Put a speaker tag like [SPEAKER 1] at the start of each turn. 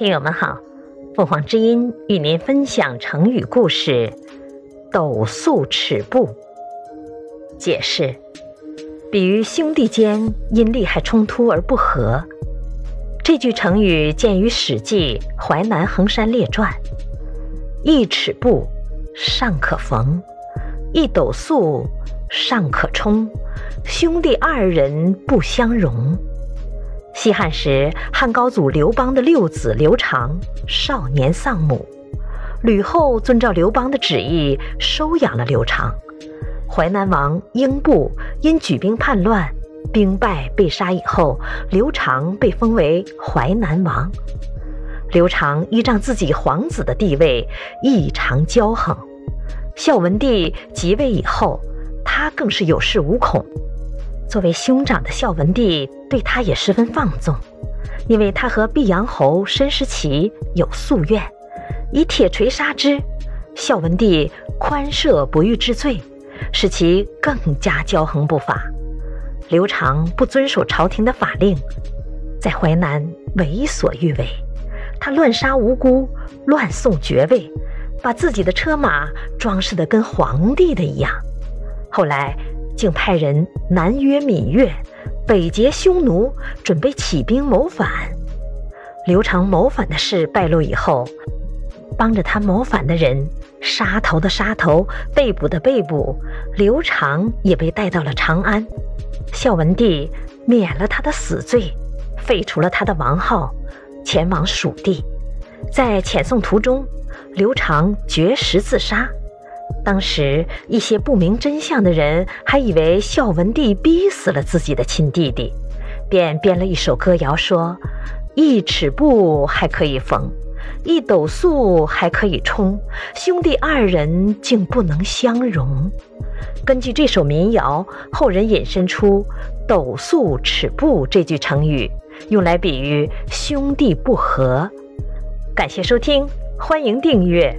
[SPEAKER 1] 听友们好，凤凰之音与您分享成语故事“斗粟尺布”。解释：比喻兄弟间因利害冲突而不和。这句成语见于《史记·淮南衡山列传》。一尺布，尚可缝；一斗粟，尚可充。兄弟二人不相容。西汉时，汉高祖刘邦的六子刘长少年丧母，吕后遵照刘邦的旨意收养了刘长。淮南王英布因举兵叛乱，兵败被杀以后，刘长被封为淮南王。刘长依仗自己皇子的地位，异常骄横。孝文帝即位以后，他更是有恃无恐。作为兄长的孝文帝对他也十分放纵，因为他和毕阳侯申时齐有夙愿，以铁锤杀之。孝文帝宽赦不欲治罪，使其更加骄横不法。刘长不遵守朝廷的法令，在淮南为所欲为。他乱杀无辜，乱送爵位，把自己的车马装饰得跟皇帝的一样。后来。竟派人南约闽越，北劫匈奴，准备起兵谋反。刘长谋反的事败露以后，帮着他谋反的人，杀头的杀头，被捕的被捕，刘长也被带到了长安。孝文帝免了他的死罪，废除了他的王号，前往蜀地。在遣送途中，刘长绝食自杀。当时一些不明真相的人还以为孝文帝逼死了自己的亲弟弟，便编了一首歌谣说：“一尺布还可以缝，一斗粟还可以充，兄弟二人竟不能相容。”根据这首民谣，后人引申出“斗粟尺布”这句成语，用来比喻兄弟不和。感谢收听，欢迎订阅。